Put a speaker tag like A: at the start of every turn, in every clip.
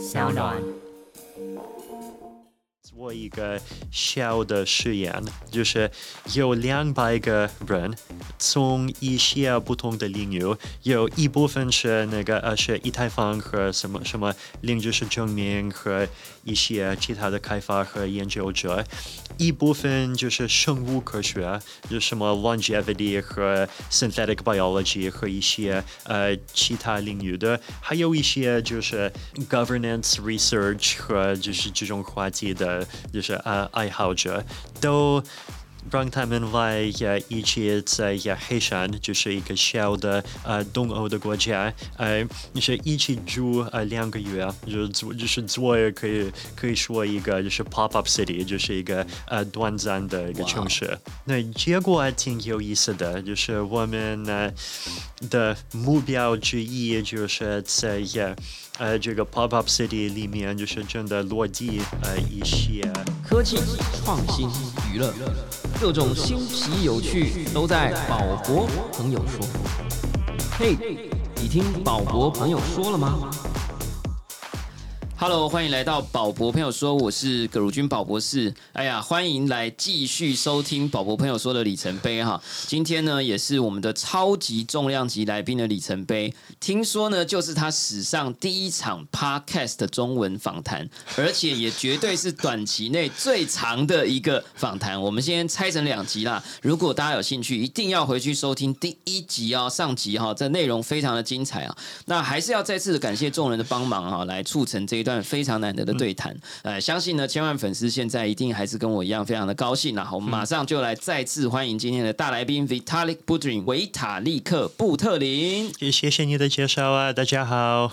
A: 小暖。
B: 做一个小的实验，就是有两百个人，从一些不同的领域，有一部分是那个呃是以太坊和什么什么零知识证明和一些其他的开发和研究者，一部分就是生物科学，就什么 longevity 和 synthetic biology 和一些呃其他领域的，还有一些就是 governance research 和就是这种话题的。就是呃爱好者都让他们来呃一起在呃黑山，就是一个小的呃东欧的国家，呃就是一起住呃两个月，就是做就是做可以可以说一个就是 pop up city，就是一个呃短暂的一个城市。那结果还挺有意思的，就是我们呢的目标之一就是在呃。呃，这个 pop up city 里面就是真的落地呃一些
C: 科技创新娱乐，各种新奇有趣都在宝博朋友说。嘿，你听宝博朋友说了吗？Hello，欢迎来到宝博朋友说，我是葛如君宝博士。哎呀，欢迎来继续收听宝博朋友说的里程碑哈。今天呢，也是我们的超级重量级来宾的里程碑。听说呢，就是他史上第一场 Podcast 的中文访谈，而且也绝对是短期内最长的一个访谈。我们先拆成两集啦。如果大家有兴趣，一定要回去收听第一集哦。上集哈，这内容非常的精彩啊。那还是要再次的感谢众人的帮忙哈，来促成这一段。非常难得的对谈，呃，相信呢，千万粉丝现在一定还是跟我一样非常的高兴啊！我们马上就来再次欢迎今天的大来宾 Vitalik Buterin 维塔利克布特林。
B: 也谢谢你的介绍啊，大家好。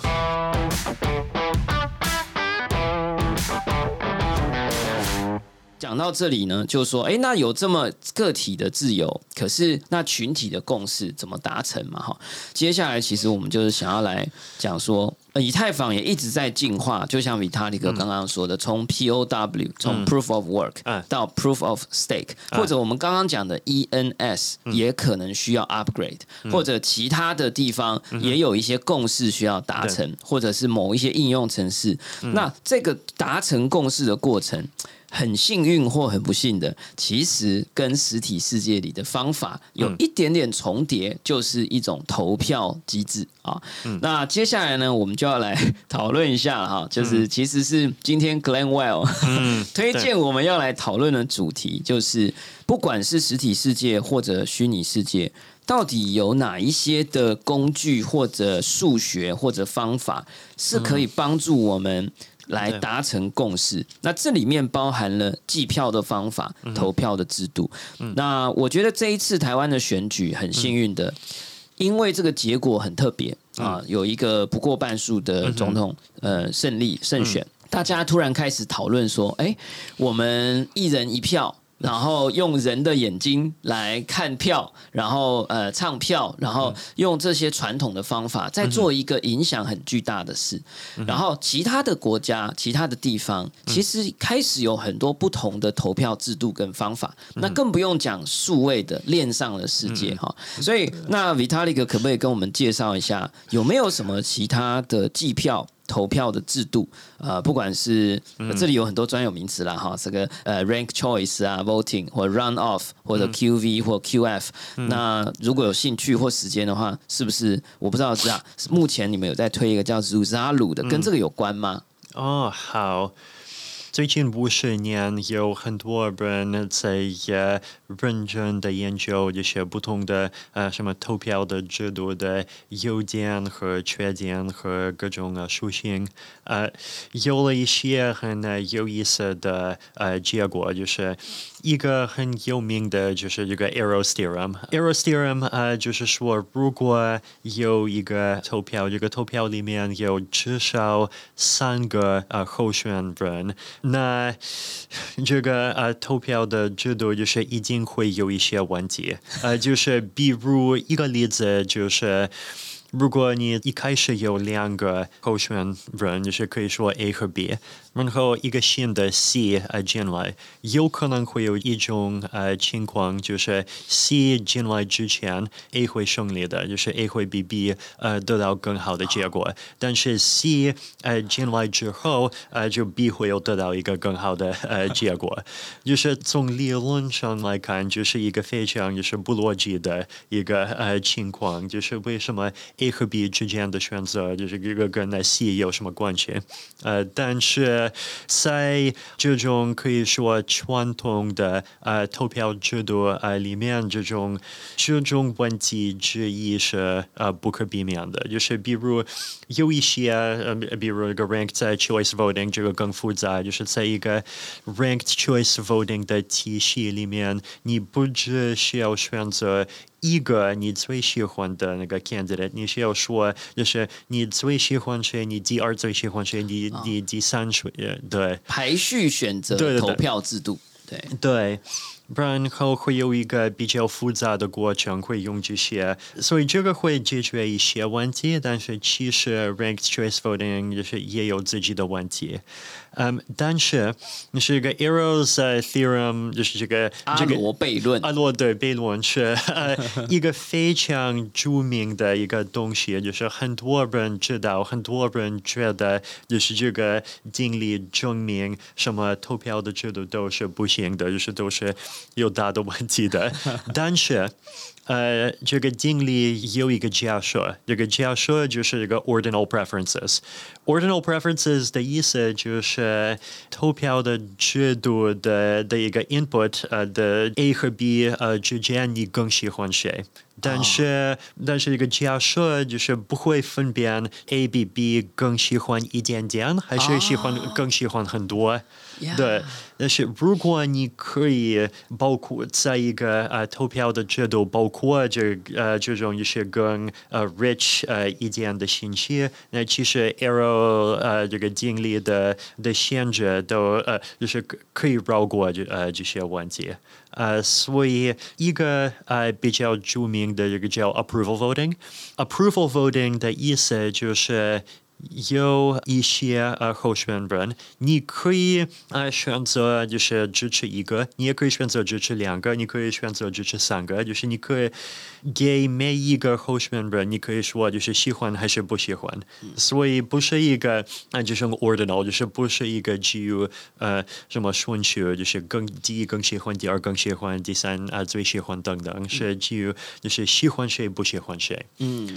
C: 讲到这里呢，就说，哎，那有这么个体的自由，可是那群体的共识怎么达成嘛？哈，接下来其实我们就是想要来讲说。以太坊也一直在进化，就像 Vitalik 刚刚说的，从 POW 从 Proof of Work 到 Proof of Stake，或者我们刚刚讲的 ENS 也可能需要 upgrade，或者其他的地方也有一些共识需要达成，或者是某一些应用程式，那这个达成共识的过程。很幸运或很不幸的，其实跟实体世界里的方法有一点点重叠，就是一种投票机制啊。那接下来呢，我们就要来讨论一下了哈，就是其实是今天 Glenn Well 推荐我们要来讨论的主题，就是不管是实体世界或者虚拟世界，到底有哪一些的工具或者数学或者方法是可以帮助我们。来达成共识，那这里面包含了计票的方法、投票的制度。那我觉得这一次台湾的选举很幸运的，因为这个结果很特别啊，有一个不过半数的总统呃胜利胜选，大家突然开始讨论说，哎，我们一人一票。然后用人的眼睛来看票，然后呃唱票，然后用这些传统的方法再做一个影响很巨大的事。然后其他的国家、其他的地方，其实开始有很多不同的投票制度跟方法。那更不用讲数位的链上的世界哈。所以那 Vitalik 可不可以跟我们介绍一下，有没有什么其他的计票？投票的制度，呃，不管是这里有很多专有名词啦，哈，这个呃，rank choice 啊，voting 或 run off 或者 QV 或 QF，那如果有兴趣或时间的话，是不是我不知道是啊？目前你们有在推一个叫 Zuzalu 的，跟这个有关吗？
B: 哦，好。最近五十年，有很多人在认真的研究这些不同的呃什么投票的制度的优点和缺点和各种的属性，呃，有了一些很有意思的呃结果，就是一个很有名的就是这个 Eros theorem。Eros theorem 呃就是说，如果有一个投票，这个投票里面有至少三个候选人。那这个呃投票的制度就是一定会有一些问题，呃，就是比如一个例子就是。如果你一开始有两个候选人，就是可以说 A 和 B，然后一个新的 C 呃进来，有可能会有一种呃情况，就是 C 进来之前 A 会胜利的，就是 A 会比 B 呃得到更好的结果，但是 C 呃进来之后呃就 B 会有得到一个更好的呃结果，就是从理论上来看，就是一个非常就是不逻辑的一个呃情况，就是为什么 A 和 B 之间的选择就是这个跟那 C 有什么关系？呃，但是在这种可以说传统的呃投票制度呃里面，这种这种问题之一是呃不可避免的，就是比如有一些呃，比如一个 ranked choice voting 这个更复杂，就是在一个 ranked choice voting 的体系里面，你不只需要选择。一个你最喜欢的那个 candidate，你需要说，就是你最喜欢谁，你第二最喜欢谁，你你第三谁，对。
C: 排序选择投票制度，对。
B: 对，不然后会有一个比较复杂的过程，会用这些，所以这个会解决一些问题，但是其实 ranked choice voting 就是也有自己的问题。嗯，但是你是一个 Arrows theorem，就是这个
C: 阿
B: 这个
C: 罗悖论
B: 阿罗对悖论是呃一个非常著名的一个东西，就是很多人知道，很多人觉得，就是这个定理证明什么投票的制度都是不行的，就是都是有大的问题的。但是，呃，这个定理有一个假设，这个假设就是一个 ordinal preferences。ordinal preferences 的意思就是投票的制度的的一个 input，呃的 A 和 B 呃之间你更喜欢谁？但是、但是一个假设就是不会分辨 A 比 B 更喜欢一点点，还是喜欢、更喜欢很多。对，但是如果你可以包括在一个呃投票的制度，包括这呃这种一些更呃 rich 呃一点的信息，那其实 arrow 呃这个定理的的限制都呃就是可可以绕过这呃这些问题。呃，所以一个呃比较著名的这个叫 approval voting。approval voting 的意思就是。有一些呃候选人，你可以呃选择就是支持一个，你也可以选择支持两个，你可以选择支持三个，就是你可以给每一个候选人，你可以说就是喜欢还是不喜欢，所以不是一个啊就是 ordinal，就是不是一个基于呃什么顺序，就是更第一更喜欢，第二更喜欢，第三啊最喜欢等等，是基于就是喜欢谁不喜欢谁。
C: 嗯，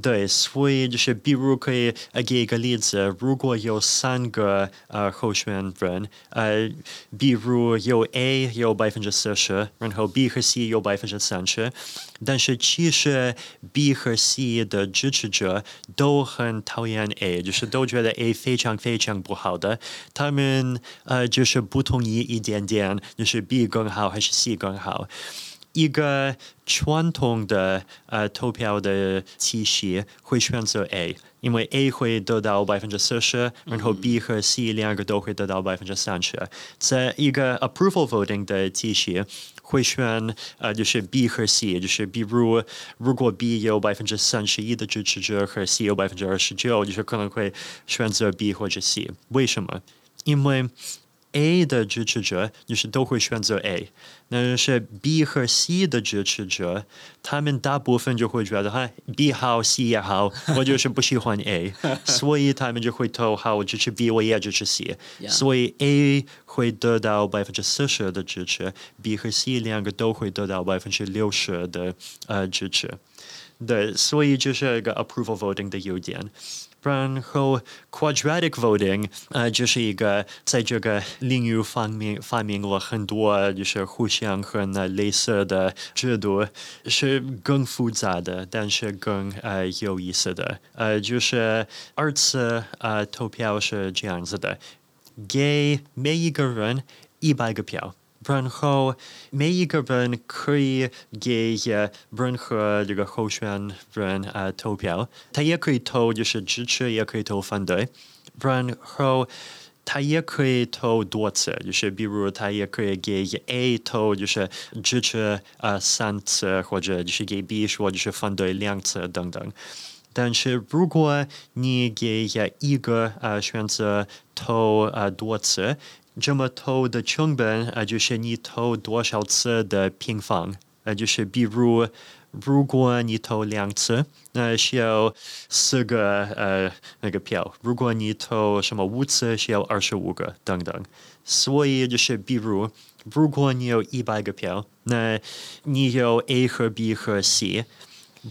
B: 对，所以就是比如可以呃给一个例子，如果有三个呃候选人，呃，比如有 A 有百分之四十，然后 B 和 C 有百分之三十，但是其实 B 和 C 的支持者都很讨厌 A，就是都觉得 A 非常非常不好的，他们呃就是不同意一点点，就是 B 更好还是 C 更好。一个传统的呃投票的体系会选择 A，因为 A 会得到百分之四十，然后 B 和 C 两个都会得到百分之三十。在一个 approval voting 的体系，会选呃就是 B 和 C，就是比如如果 B 有百分之三十一的支持者和 C 有百分之二十九，就是可能会选择 B 或者 C。为什么？因为 A 的支持者就是都会选择 A，那是 B 和 C 的支持者，他们大部分就会觉得哈 B 好 C 也好，我就是不喜欢 A，所以他们就会投好我支持 B，我也支持
C: C，Yeah.
B: 所以 A 会得到百分之四十的支持，B 和 C 两个都会得到百分之六十的呃支持。对，所以这是一个 approval voting 的优点。然后 quadratic voting，呃，就是一个在这个领域方面发明了很多就是互相很呃类似的制度，是更复杂的，但是更呃有意思的。呃，就是二次呃投票是这样子的，给每一个人一百个票。然后每一个人可以给呃任何这个候选人呃投票，他也可以投就是支持，也可以投反对。然后他也可以投多次，就是比如他也可以给 A 投就是支持呃三次，或者就是给 B 说就是反对两次等等。但是如果你给一个呃选择投呃多次，这么投的成本啊就是你投多少次的平方，啊就是比如如果你投两次，那需要四个呃那个票；如果你投什么五次，需要二十五个等等。所以就是比如，如果你有一百个票，那你有 A 和 B 和 C。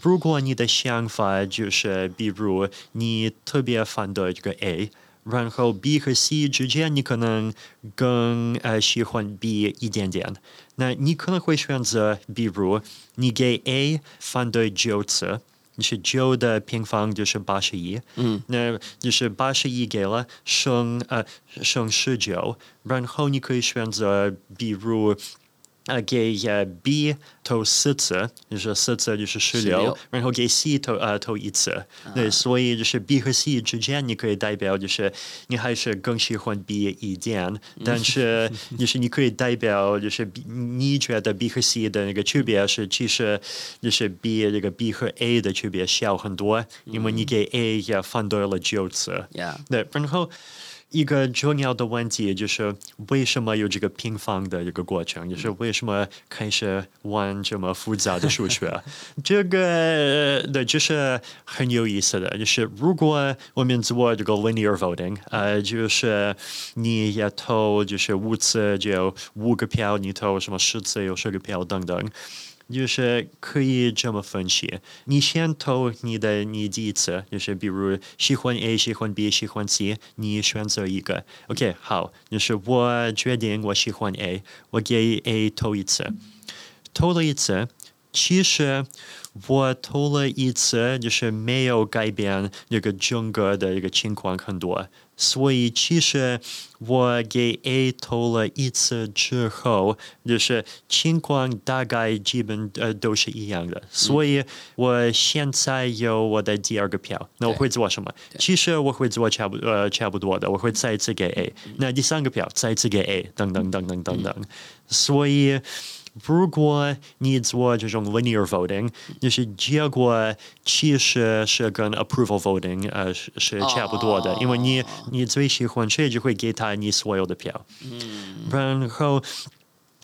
B: 如果你的想法就是，比如你特别反对这个 A，然后 B 和 C 之间你可能更呃喜欢 B 一点点，那你可能会选择，比如你给 A 反对九次。是九的平方就是八十一，嗯，那就是八十一给了剩呃剩十九，然后你可以选择，比如呃给呃 B 投四次，就是四次就是十六然后给 C 投呃投一次，对，所以就是 B 和 C 之间你可以代表就是你还是更喜欢 B 一点，但是 就是你可以代表就是 B, 你觉得 B 和 C 的那个区别是其实就是 B 这个 B 和 A 的区别小很多，因为你给 A 也反对了九次。对，然后一个重要的问题就是为什么有这个平方的一个过程，就是为什么开始玩这么复杂的数学？这个对，就是很有意思的，就是如果我们做这个 linear voting，呃，就是你也投就是五次就有五个票，你投什么十次有十个票等等。就是可以这么分析，你先投你的你第一次，就是比如喜欢 A、喜欢 B、喜欢 C，你选择一个。OK，好，就是我决定我喜欢 A，我给 A 投一次，投了一次，其实我投了一次，就是没有改变这个整个的一个情况很多。所以其实我给 A 投了一次之后，就是情况大概基本呃都是一样的。所以我现在有我的第二个票，那我会做什么？其实我会做差不呃差不多的，我会再一次给 A。那第三个票再一次给 A，等等等等等等。所以。如果你做这种 linear voting，就是结果其实是跟 approval voting 呃是是差不多的，因为你你最喜欢谁就会给他你所有的票，然后。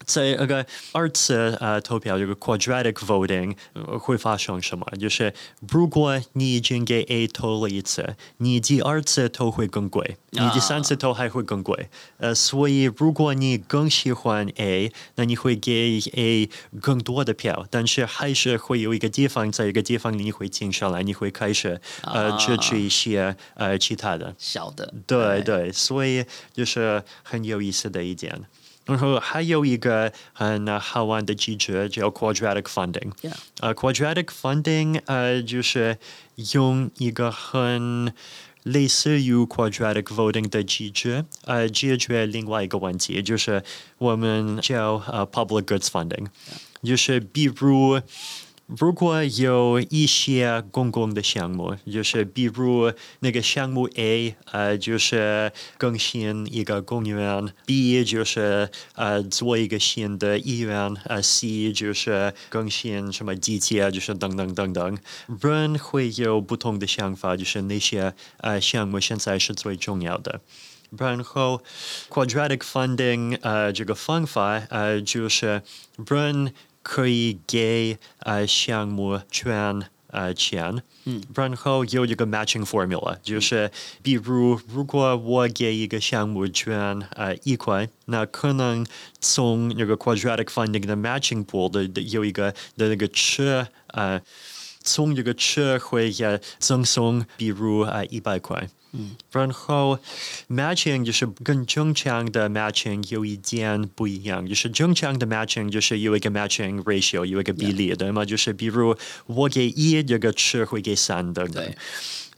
B: 在那个二次呃投票这个 quadratic voting、呃、会发生什么？就是如果你已经给 A 投了一次，你第二次投会更贵，你第三次投还会更贵。呃，所以如果你更喜欢 A，那你会给 A 更多的票，但是还是会有一个地方，在一个地方你会停下来，你会开始呃支持一些呃其他的。
C: 小的，
B: 对对，所以就是很有意思的一点。然后还有一个很呃好玩的机制叫 quadratic funding。，quadratic funding 呃就是用一个很类似于 quadratic voting 的机制，呃，解决另外一个问题，就是我们叫呃 public goods funding，就是比如。如果有一些公共的项目，就是比如那个项目 A，呃，就是更新一个公园；B 就是呃做一个新的医院；呃，C 就是更新什么地铁，就是等等等等。人会有不同的想法，就是那些呃项目现在是最重要的。然后，quadratic funding 呃这个方法呃就是人可以给呃项目圈呃钱，嗯，然后有一个 matching formula，就是比如如果我给一个项目捐呃一块，那可能从那个 quadratic funding 的 matching pool 的的有一个的那个车呃。从这个车会呃赠送，比如呃一百块，嗯，然后 matching 就是跟正常的 matching 有一点不一样，就是正常的 matching 就是有一个 matching ratio 有一个比例对吗？就是比如我给一，这个车会给三等等。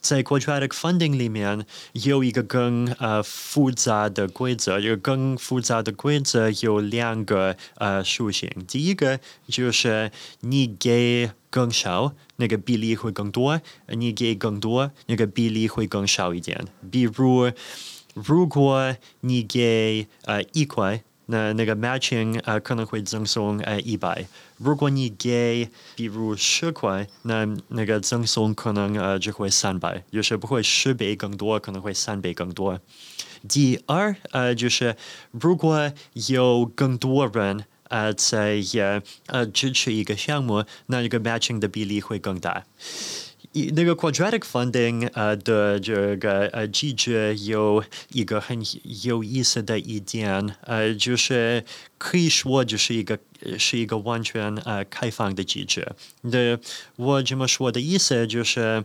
B: 在 quadratic funding 里面有一个更呃复杂的规则，这个更复杂的规则有两个呃属性。第一个就是你给更少，那个比例会更多；你给更多，那个比例会更少一点。比如，如果你给呃一块，那那个 matching 呃可能会赠送呃一百。如果你给比如十块，那那个赠送可能呃就会三百，就是不会十倍更多，可能会三倍更多。第二呃就是如果有更多人呃在呃呃支持一个项目，那一个 matching 的比例会更大。一那个 quadratic funding 呃的这个呃机制有一个很有意思的一点，呃，就是可以说就是一个是一个完全呃开放的机制。的我这么说的意思就是，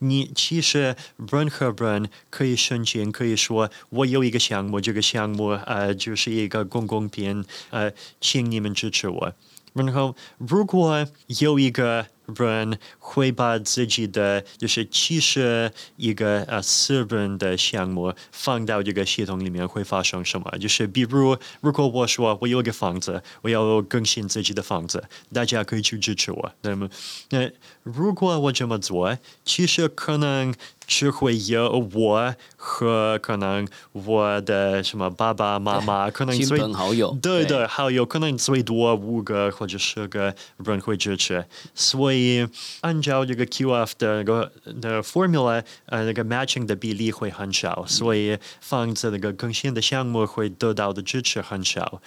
B: 你其实任何人可以申请，可以说我有一个项目，这个项目呃就是一个公共品，呃，请你们支持我。然后，如果有一个人会把自己的就是其实一个呃私人的项目放到这个系统里面，会发生什么？就是比如，如果我说我有一个房子，我要更新自己的房子，大家可以去支持我。那么，那如果我这么做，其实可能只会有我和可能我的什么爸爸妈妈，可能
C: 亲
B: 最
C: 朋好友，
B: 对对，好有可能最多五个或者十个人会支持，所以按照这个 QF 的那个的 formula，呃，那个 matching 的比例会很少，所以房子那个更新的项目会得到的支持很少。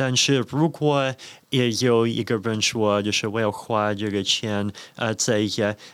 B: 但是如果也有一个人说，就是我要花这个钱，呃，在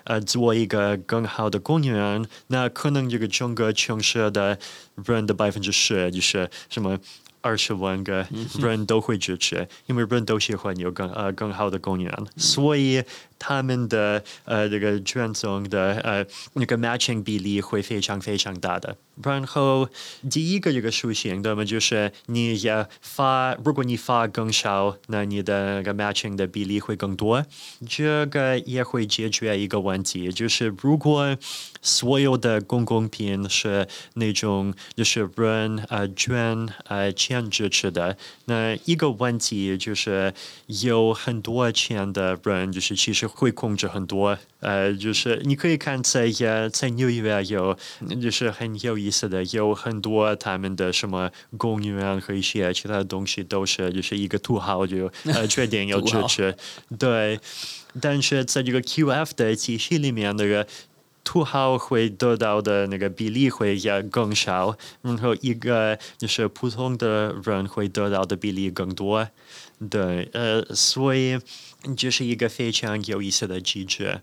B: 呃做一个更好的公园，那可能这个整个城市的人的百分之十，就是什么二十万个人都会支持，因为人都喜欢有更呃更好的公园，所以他们的呃这个捐赠的呃那个 matching 比例会非常非常大的。然后第一个这个属性，那么就是你要发，如果你发更少，那你的那个 matching 的比例会更多。这个也会解决一个问题，就是如果所有的公共品是那种就是人呃捐呃钱支持的，那一个问题就是有很多钱的人，就是其实会控制很多。呃，就是你可以看在呃在纽约有，就是很有意思的，有很多他们的什么公园和一些其他的东西都是就是一个土豪就呃 决定要支持，对。但是在这个 QF 的体系里面，那个土豪会得到的那个比例会要更少，然后一个就是普通的人会得到的比例更多。对，呃，所以这是一个非常有意思的机制。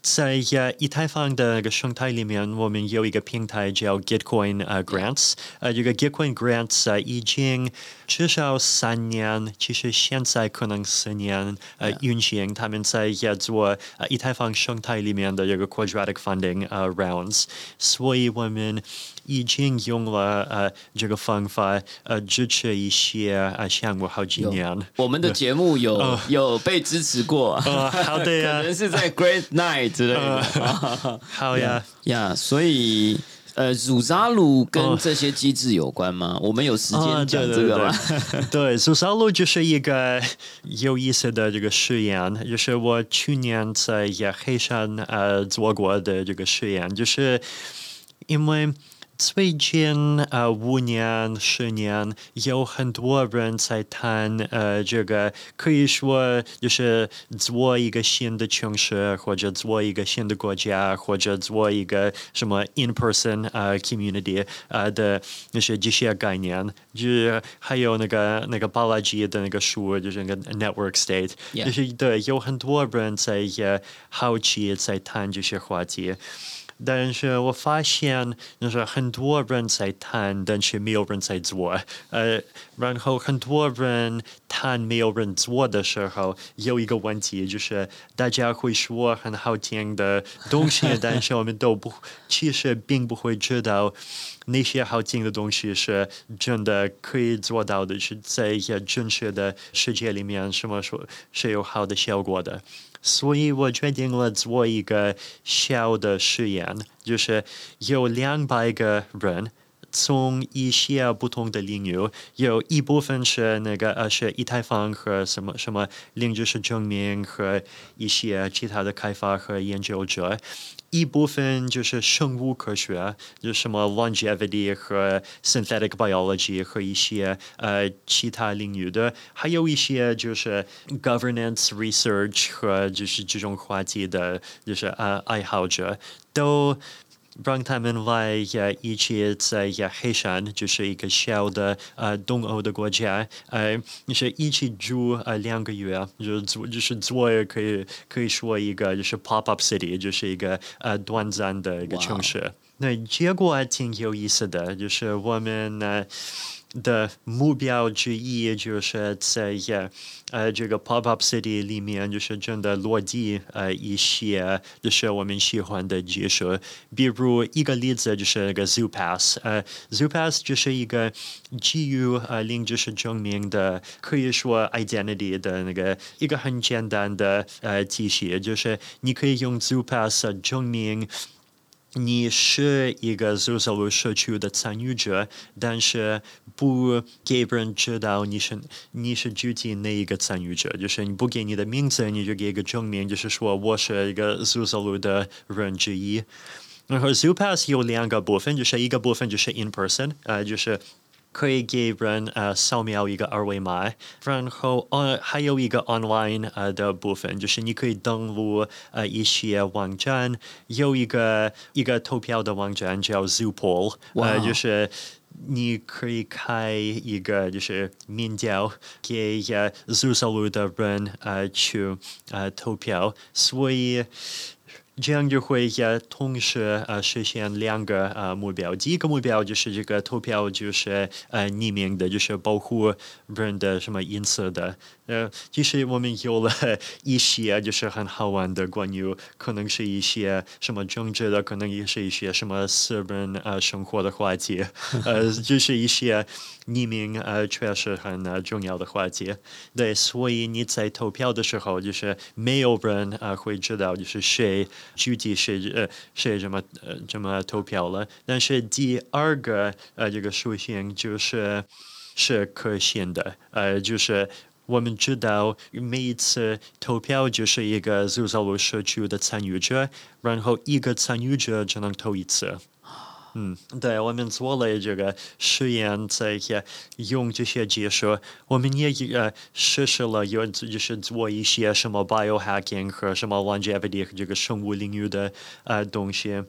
B: 在呃以太坊的那个生态里面，我们有一个平台叫 Gitcoin 呃 Grants，呃这个 Gitcoin Grants 呃已经至少三年，其实现在可能四年呃运行，他们在也做呃以太坊生态里面的这个 Quadratic Funding 呃 rounds，所以我们已经用了呃这个方法呃支持一些呃项目好几年。
C: 我们的节目有、
B: 哦
C: 有被支持过，
B: 呃，好的
C: 可
B: 呀，
C: 能是在 Great Night 之类的。
B: 好呀。
C: 呀所以呃，乳扎鲁跟
B: 哦
C: 这些机制有关吗？我们有时间
B: 啊，
C: 讲
B: 对
C: 这个吗？
B: 对，苏萨鲁就是一个有意思的这个实验，就是我去年在黑山呃做过的这个实验，就是因为。最近呃五年十年，有很多人在谈呃这个，可以说就是做一个新的城市，或者做一个新的国家，或者做一个什么 in person 呃 community 呃的那些这些概念，就是还有那个那个巴拉吉的那个书，就是那个 network
C: state，Yeah.
B: 就是对有很多人在也好奇在谈这些话题。但是我发现，就是很多人在谈，但是没有人在做。呃，然后很多人谈没有人做的时候，有一个问题就是，大家会说很好听的东西，但是我们都不，其实并不会知道那些好听的东西是真的可以做到的，是在一些真实的世界里面，什么说是有好的效果的。所以我决定了做一个小的实验，就是有两百个人从一些不同的领域，有一部分是那个呃是以太坊和什么什么零知识证明和一些其他的开发和研究者。一部分就是生物科学，就什么 longevity 和 synthetic biology 和一些呃其他领域的，还有一些就是 governance research 和就是这种话题的，就是呃爱好者都。让他们来呃一起在呀黑山，就是一个小的呃东欧的国家，呃，是一起住呃两个月，就是做就是做可以可以说一个就是 pop up city，就是一个呃短暂的一个城市。那结果还挺有意思的，就是我们呢。的目标之一就是在呃这个 pop up city 里面，就是真的落地呃一些就是我们喜欢的技术，比如一个例子就是那个 Zoo Pass，呃 Zoo Pass 就是一个基于呃零知识证明的，可以说 identity 的那个一个很简单的呃体系，就是你可以用 Zoo Pass 证明。你是一个 Zoosalu 社区的参与者，但是不给别人知道你是你是具体哪一个参与者，就是你不给你的名字，你就给一个证明，就是说我是一个 Zoosalu 的人之一。然后 Zoo Pass 有两个部分，就是一个部分就是 in person，呃，就是。可以给人呃扫描一个二维码，然后呃还有一个 online 呃的部分，就是你可以登录呃一些网站，有一个一个投票的网站叫 Zoopoll，呃就是你可以开一个就是民调给呃 Zoo 的人呃去呃投票，所以。这样就会也同时呃实现两个呃目标。第一个目标就是这个投票就是呃匿名的，就是保护人的什么隐私的。呃，其实我们有了一些就是很好玩的关于可能是一些什么政治的，可能也是一些什么私人呃生活的话题，呃，就是一些匿名呃确实很呃重要的话题。对，所以你在投票的时候，就是没有人呃会知道就是谁具体谁呃谁怎么呃怎么投票了。但是第二个呃这个属性就是是可信的，呃，就是。我们知道每一次投票就是一个 zozo，我社区的参与者，然后一个参与者只能投一次。嗯，对，我们做了这个实验，在用这些技术，我们也呃实施了有就是做一些什么 biohacking 和什么 longevity 这个生物领域的呃东西，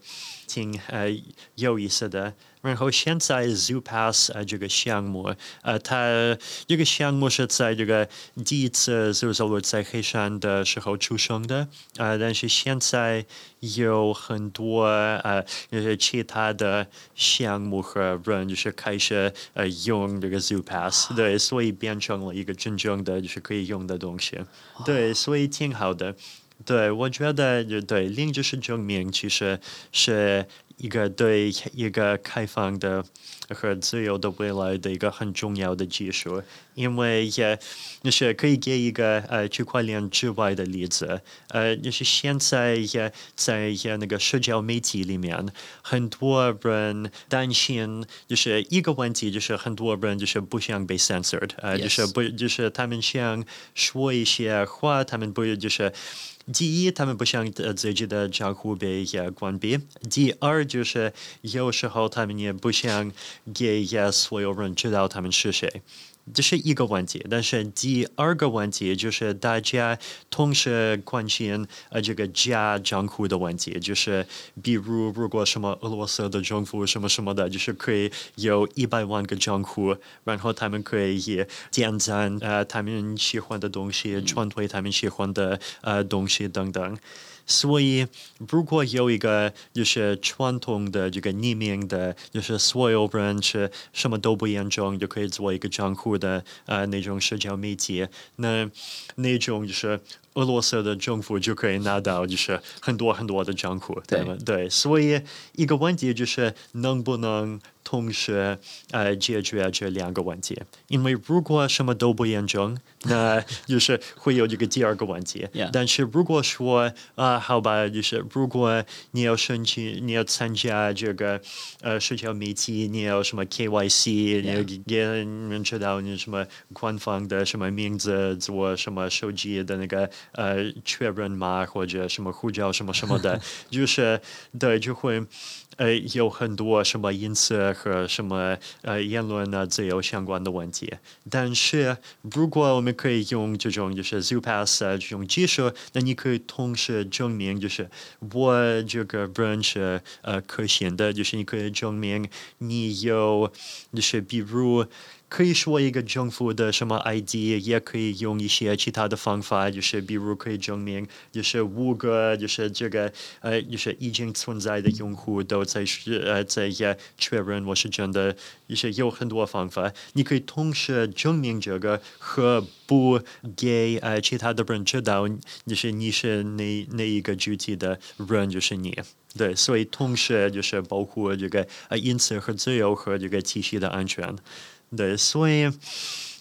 B: 挺呃有意思的。然后现在 Zoo Pass 呃这个项目，呃，它这个项目是在这个第一次 Zoo 在黑山的时候出生的，呃，但是现在有很多呃就是其他的项目和人就是开始呃用这个 Zoo Pass，对，所以变成了一个真正的就是可以用的东西，对，所以挺好的。对，我觉得就对，零就是证明其实是。一个对一个开放的和自由的未来的一个很重要的技术，因为也就是可以给一个呃区块链之外的例子，呃，就是现在也在那个社交媒体里面，很多人担心就是一个问题，就是很多人就是不想被 censored，呃，就是不就是他们想说一些话，他们不就是。第一，他们不想自己的账户被关闭；第二，就是有时候他们也不想给所有人知道他们是谁。这是一个问题，但是第二个问题就是大家同时关心呃这个家账户的问题，就是比如如果什么俄罗斯的政府什么什么的，就是可以有一百万个账户，然后他们可以点赞呃他们喜欢的东西，传推他们喜欢的呃东西等等。所以，如果有一个就是传统的这个匿名的，就是所有人是什么都不严重就可以做一个账户的呃那种社交媒体，那那种就是俄罗斯的政府就可以拿到就是很多很多的账户，
C: 对
B: 吗？对，所以一个问题就是能不能同时呃解决这两个问题？因为如果什么都不严重，那就是会有这个第二个问题。但是如果说啊、好吧，就是如果你要申请，你要参加这个呃社交媒体，你要什么 KYC，你要.给人知道你什么官方的什么名字，做什么手机的那个呃确认码或者什么护照什么什么的，就是对就会。呃，有很多什么隐私和什么呃言论啊自由相关的问题，但是如果我们可以用这种就是 ZooPass 啊这种技术，那你可以同时证明就是我这个人是呃可信的，就是你可以证明你有就是比如。可以说一个政府的什么 ID，也可以用一些其他的方法，就是比如可以证明，就是五个就是这个呃，就是已经存在的用户都在是呃在也确认我是真的，就是有很多方法，你可以同时证明这个和不给呃其他的人知道，就是你是哪哪一个具体的人，就是你。对，所以同时就是保护这个呃隐私和自由和这个体系的安全。对，所以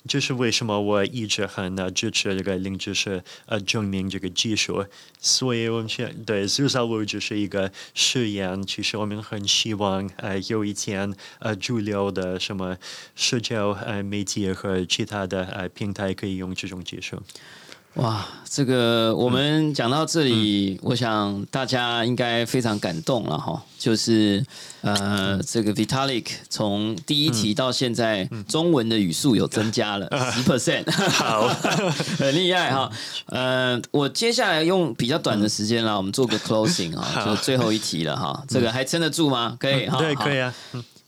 B: 就是为什么我一直很支持这个零知识呃证明这个技术。所以我们现对 z o o s a l 只是一个实验，其实我们很希望呃有一天呃主流的什么社交呃媒体和其他的呃平台可以用这种技术。
C: 哇，这个我们讲到这里，我想大家应该非常感动了哈。就是呃，这个 Vitalik 从第一题到现在，中文的语速有增加了十 percent，
B: 好，
C: 很厉害哈。呃，我接下来用比较短的时间啦，我们做个 closing 啊，就最后一题了哈。这个还撑得住吗？可以哈，
B: 对，可以啊。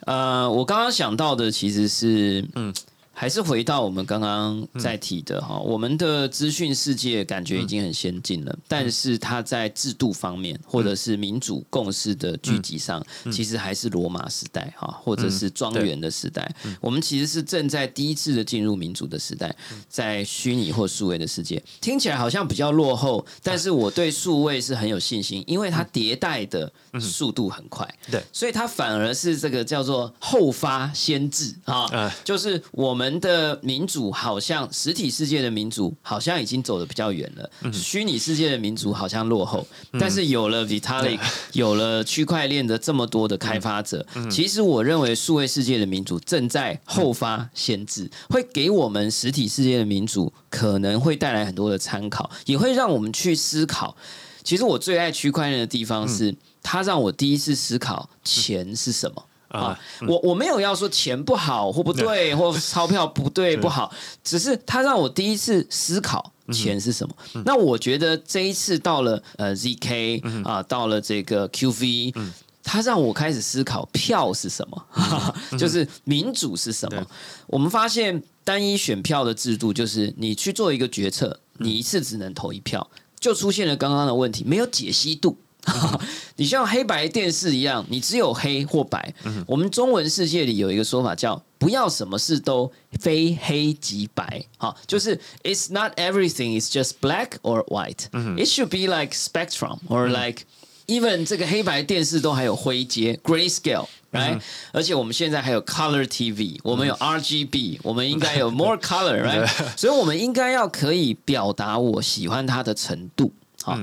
C: 呃，我刚刚想到的其实是，嗯，还是回到我们刚刚在提的哈，我们的资讯世界感觉已经很先进了，但是它在制度方面或者是民主共识的聚集上，其实还是罗马时代哈，或者是庄园的时代。我们其实是正在第一次的进入民主的时代，在虚拟或数位的世界，听起来好像比较落后，但是我对数位是很有信心，因为它迭代的速度很快。
B: 对。
C: 所以它反而是这个叫做后发先至啊，
B: 啊
C: 就是我们的民主好像实体世界的民主好像已经走得比较远了，虚拟世界的民主好像落后，但是有了 Vitalik，有了区块链的这么多的开发者，其实我认为数位世界的民主正在后发先至，会给我们实体世界的民主可能会带来很多的参考，也会让我们去思考。其实我最爱区块链的地方是，它让我第一次思考钱是什么。啊，我我没有要说钱不好或不对，或钞票不对不好，只是它让我第一次思考钱是什么。那我觉得这一次到了呃 ZK 啊，到了这个 QV。它让我开始思考票是什么，就是民主是什么。我们发现单一选票的制度，就是你去做一个决策，你一次只能投一票，就出现了刚刚的问题，没有解析度。你像黑白电视一样，你只有黑或白。我们中文世界里有一个说法叫“不要什么事都非黑即白”，好，就是 “It's not everything is just black or white. It should be like spectrum or like even 这个黑白电视都还有灰阶 （grayscale）。right？、而且我们现在还有 color TV，我们有 RGB，、我们应该有 more color，right？所以我们应该要可以表达我喜欢它的程度，好。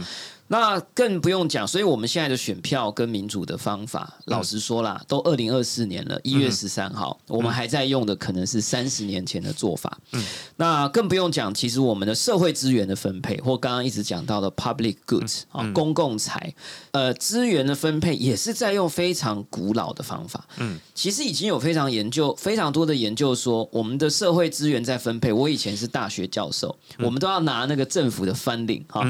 C: 那更不用讲，所以我们现在的选票跟民主的方法，老实说啦，都二零二四年了，一月十三号，我们还在用的可能是三十年前的做法。嗯。那更不用讲，其实我们的社会资源的分配，或刚刚一直讲到的 public goods 啊、公共财，呃，资源的分配也是在用非常古老的方法。嗯，其实已经有非常研究，非常多的研究说，我们的社会资源在分配。我以前是大学教授，我们都要拿那个政府的 funding 哈、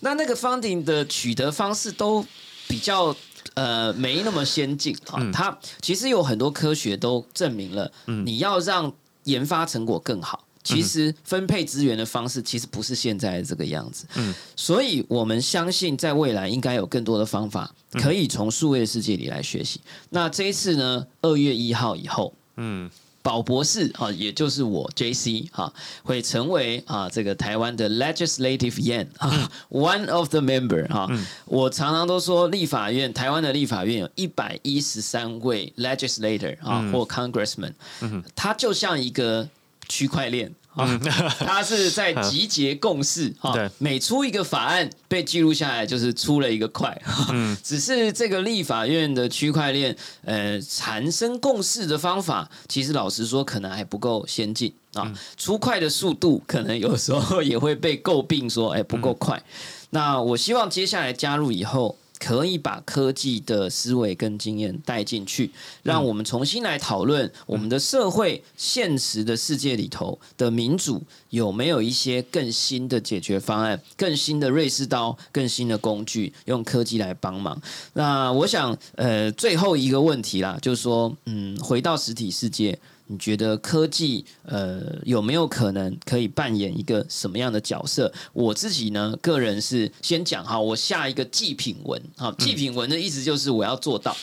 C: 那那个 funding 的取得方式都比较。呃，没那么先进啊。它其实有很多科学都证明了，你要让研发成果更好，其实分配资源的方式其实不是现在这个样子。嗯，所以我们相信在未来应该有更多的方法可以从数位世界里来学习。那这一次呢，二月一号以后，
B: 嗯，
C: 宝博士啊，也就是我 J C 哈，会成为啊这个台湾的 Legislative Yan 啊，One of the member 哈。我常常都说，立法院台湾的立法院有一百一十三位 Legislator 啊或 Congressman，他就像一个区块链。啊，他是在集结共识 哈，每出一个法案被记录下来，就是出了一个块。嗯，只是这个立法院的区块链，呃，产生共识的方法，其实老实说，可能还不够先进啊。出块的速度，可能有时候也会被诟病说，哎，不够快。那我希望接下来加入以后。可以把科技的思维跟经验带进去，让我们重新来讨论我们的社会现实的世界里头的民主有没有一些更新的解决方案、更新的瑞士刀、更新的工具，用科技来帮忙。那我想，呃，最后一个问题啦，就是说，嗯，回到实体世界。你觉得科技呃有没有可能可以扮演一个什么样的角色？我自己呢，个人是先讲哈，我下一个祭品文哈，祭品文的意思就是我要做到，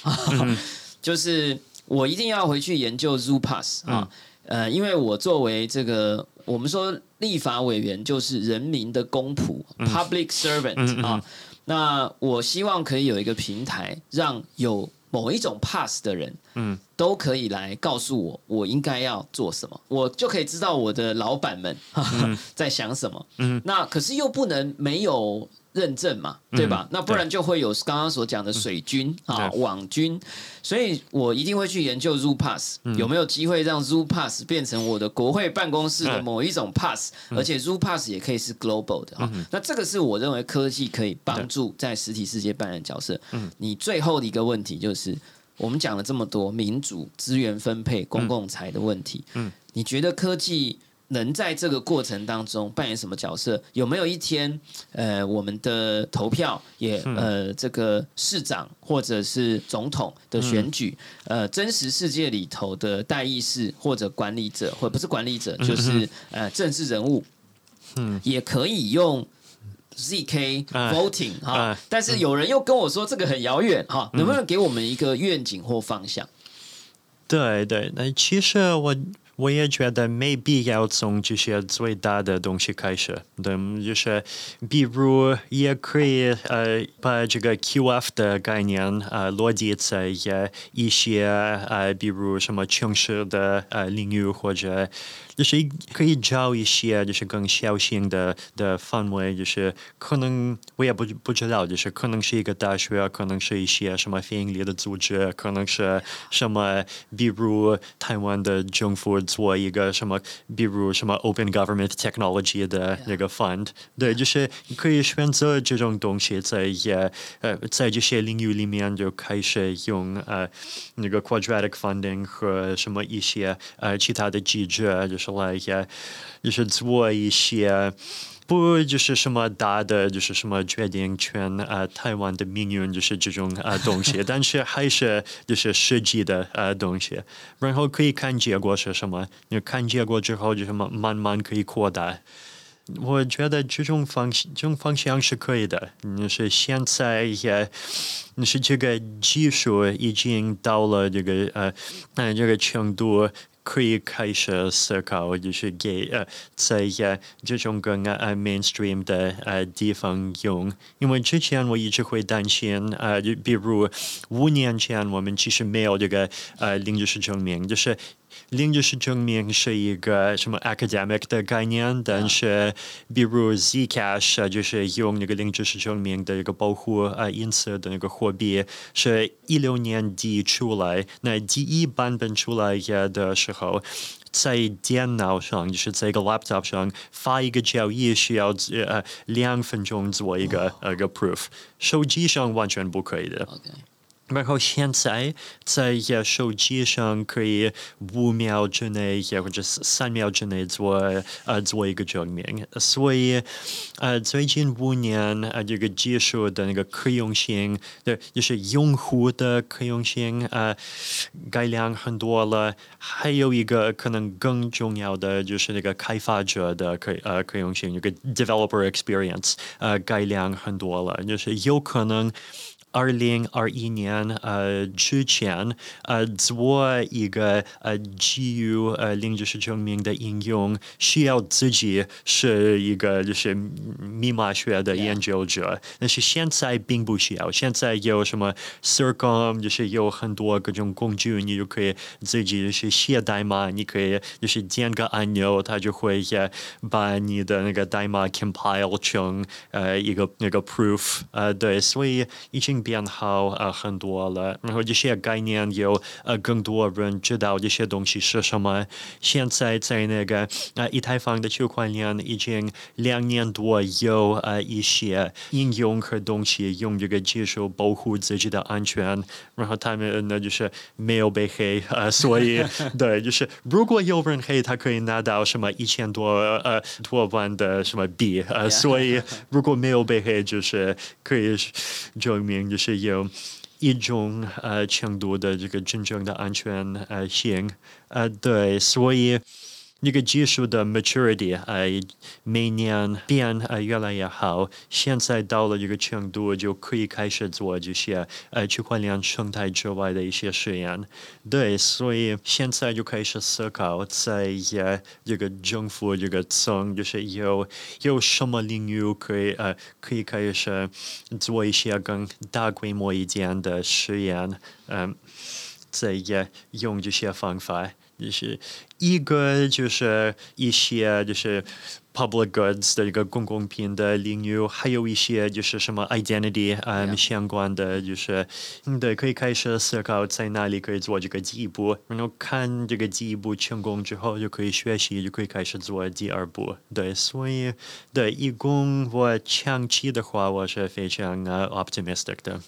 C: 就是我一定要回去研究 Zoo Pass 啊，呃，因为我作为这个我们说立法委员就是人民的公仆 （public servant） 啊，那我希望可以有一个平台，让有某一种 pass 的人，嗯。都可以来告诉我，我应该要做什么，我就可以知道我的老板们 在想什么。嗯，那可是又不能没有认证嘛，对吧？那不然就会有刚刚所讲的水军啊、网军。所以我一定会去研究 Zoo Pass 有没有机会让 Zoo Pass 变成我的国会办公室的某一种 Pass，而且 Zoo Pass 也可以是 Global 的啊。那这个是我认为科技可以帮助在实体世界扮演角色。嗯，你最后的一个问题就是。我们讲了这么多民主资源分配、公共财的问题，嗯，你觉得科技能在这个过程当中扮演什么角色？有没有一天，呃，我们的投票也呃，这个市长或者是总统的选举，呃，真实世界里头的代议士或者管理者，或不是管理者，就是呃政治人物，嗯，也可以用。ZK voting 哈，但是有人又跟我说这个很遥远哈，能不能给我们一个愿景或方向？
B: 对对，那其实我。我也觉得没必要从这些最大的东西开始，对，就是比如也可以呃把这个 QF 的概念呃落地在一些呃比如什么城市的呃领域或者就是可以找一些就是更小型的的范围，就是可能我也不不知道，就是可能是一个大学，可能是一些什么非营利的组织，可能是什么比如台湾的政府。做一个什么，比如什么 Open Government Technology 的那个 fund，对，就是你可以选择这种东西，在在这些领域里面就开始用呃那个 Quadratic Funding 和什么一些呃其他的机制，就是来就是做一些。不就是什么大的，就是什么决定权啊，台湾的命运就是这种啊东西，但是还是就是实际的啊东西，然后可以看结果是什么，你看结果之后就什么慢慢可以扩大。我觉得这种方这种方向是可以的，你是现在也，你是这个技术已经到了这个呃呃这个程度。可以开始思考，就是给呃在这种更呃 mainstream 的呃地方用，因为之前我一直会担心，呃，就比如五年前我们其实没有这个呃零知识证明，就是。另知识证明是一个什么 academic 的概念，但是比如 Zcash 就是用那个零知识证明的一个保护啊隐私的那个货币，是一六年底出来，那第一版本出来的时候，在电脑上就是在一个 laptop 上发一个交易需要呃两分钟做一个呃个 proof，手机上完全不可以的。然后现在在手机上可以五秒之内或者三秒之内做呃做一个证明，所以呃最近五年呃这个技术的那个可用性对就是用户的可用性呃改良很多了，还有一个可能更重要的就是那个开发者的可呃可用性，那个 developer experience 呃改良很多了，就是有可能。二零二一年呃之前呃做一个呃基于呃零知识证明的应用，需要自己是一个就是密码学的研究者，但是现在并不需要。现在有什么 Circum，就是有很多各种工具，你就可以自己就是写代码，你可以就是点个按钮，它就会把你的那个代码 compile 成呃一个那个 proof，呃对，所以已经变好呃很多了。然后这些概念有呃更多人知道这些东西是什么。现在在那个呃以太坊的区块链已经两年多有呃一些应用和东西用这个技术保护自己的安全，然后他们呢就是没有被黑，呃，所以 对，就是如果有人黑，他可以拿到什么一千多呃多万的什么币，呃，所以如果没有被黑，就是可以证明就是有一种呃程度的这个真正的安全呃性，呃，对，所以。那个技术的 maturity 呃每年变呃越来越好，现在到了一个程度就可以开始做这些呃区块链生态之外的一些实验。对，所以现在就开始思考在呃这个政府这个层，就是有有什么领域可以呃可以开始做一些更大规模一点的实验，嗯，在呃用这些方法。就是一个就是一些就是 public goods 的一个公共品的领域，还有一些就是什么 identity 嗯相关的，就是对可以开始思考在哪里可以做这个第一步，然后看这个第一步成功之后就可以学习，就可以开始做第二步。对，所以对一共我长期的话，我是非常呃 optimistic 的。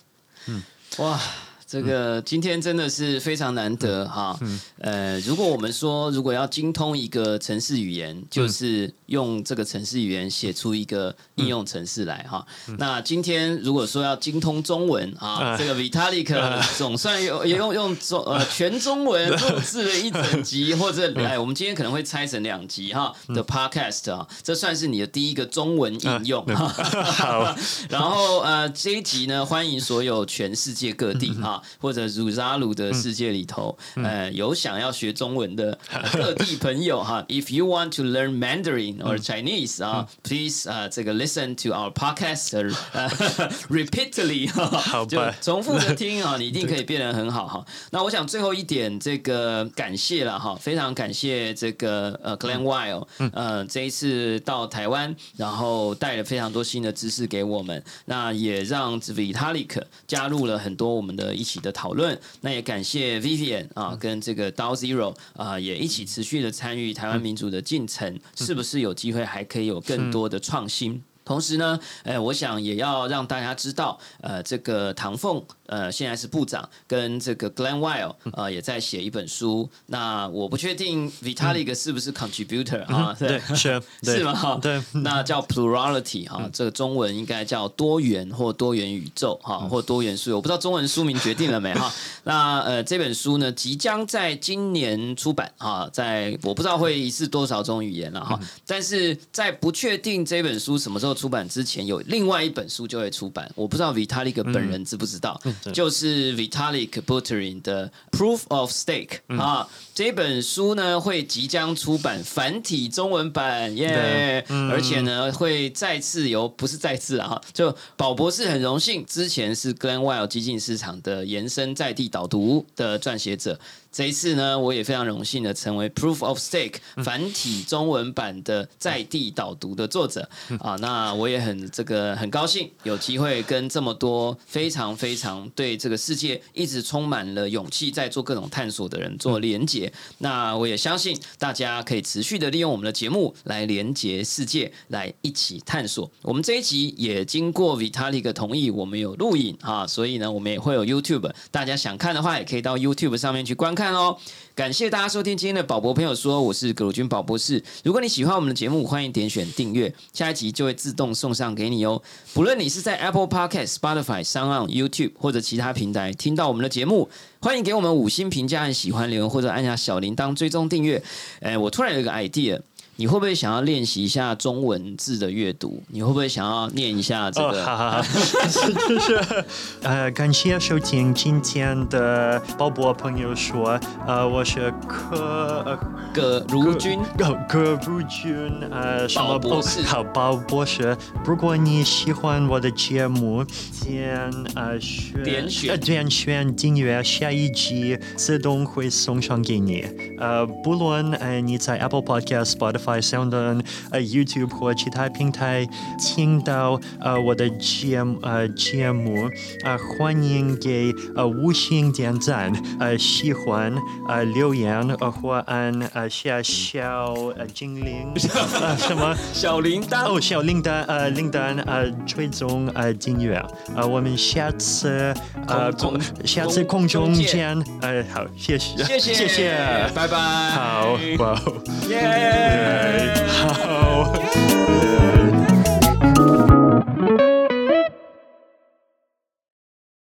C: 嗯，哇。这个今天真的是非常难得哈，呃，如果我们说如果要精通一个城市语言，就是用这个城市语言写出一个应用城市来哈。那今天如果说要精通中文啊，这个 Vitalik 总算有也用用中呃全中文录制了一整集，或者 哎，我们今天可能会拆成两集哈的 Podcast 啊，这算是你的第一个中文应用哈。
B: 好，
C: 然后呃这一集呢，欢迎所有全世界各地哈。或者鲁扎鲁的世界里头，呃，有想要学中文的各地朋友哈，If you want to learn Mandarin or Chinese 啊，please 啊，这个 listen to our podcast repeatedly 哈，就重复的听啊，你一定可以变得很好哈。那我想最后一点，这个感谢了哈，非常感谢这个呃 Glen Wild，呃，这一次到台湾，然后带了非常多新的知识给我们，那也让 Vitalik 加入了很多我们的一。起的讨论，那也感谢 Vivian 啊，跟这个 Dow Zero 啊，也一起持续的参与台湾民主的进程，是不是有机会还可以有更多的创新？同时呢，呃，我想也要让大家知道，呃，这个唐凤。呃，现在是部长跟这个 Glen Wild 呃也在写一本书。那我不确定 Vitalik 是不是 contributor 啊？
B: 对，是
C: 是吗？
B: 对，
C: 那叫 plurality 哈，这个中文应该叫多元或多元宇宙哈，或多元书。我不知道中文书名决定了没哈？那呃，这本书呢，即将在今年出版哈，在我不知道会是多少种语言了哈。但是在不确定这本书什么时候出版之前，有另外一本书就会出版。我不知道 Vitalik 本人知不知道。就是 Vitalik Buterin 的 Proof of Stake 啊，这本书呢会即将出版繁体中文版耶，而且呢会再次由不是再次啊，就宝博士很荣幸，之前是 Glen Wild 基金市场的延伸在地导读的撰写者。这一次呢，我也非常荣幸的成为 Proof of Stake 繁体中文版的在地导读的作者啊。那我也很这个很高兴有机会跟这么多非常非常对这个世界一直充满了勇气在做各种探索的人做连结。那我也相信大家可以持续的利用我们的节目来连接世界，来一起探索。我们这一集也经过 Vitalik 同意，我们有录影啊，所以呢，我们也会有 YouTube，大家想看的话，也可以到 YouTube 上面去观看。哦，感谢大家收听今天的宝博朋友说，我是葛鲁军宝博士。如果你喜欢我们的节目，欢迎点选订阅，下一集就会自动送上给你哦。不论你是在 Apple Podcast、Spotify、s o u n YouTube 或者其他平台听到我们的节目，欢迎给我们五星评价、按喜欢留言或者按下小铃铛追踪订阅。哎，我突然有一个 idea。你会不会想要练习一下中文字的阅读？你会不会想要念一下这
B: 哦，
C: 个？
B: 好好好，就是是呃，感谢收听今天的鲍勃朋友说，呃，我是柯呃
C: 葛如君，
B: 哦葛如君呃什么
C: 鲍博士
B: 哦好鲍博士，如果你喜欢我的节目，点呃选
C: 点选
B: 呃点选订阅，下一集自动会送上给你。呃，不论呃你在 Apple Podcast、Spotify、Sound On、呃 YouTube 或其他平台听到呃我的节目呃节目，呃欢迎给呃五星点赞，呃喜欢呃留言呃或按呃下小呃精灵 呃什么。
C: 小铃铛。
B: 哦，小铃铛，呃，铃铛，呃，追踪，呃，订阅，呃，我们下次，呃，
C: 空中
B: 下次
C: 空中见
B: 见，呃，好，谢谢，
C: 谢谢，
B: 谢谢，
C: 拜拜。
B: 好，哇哦，
C: 耶。
B: 好。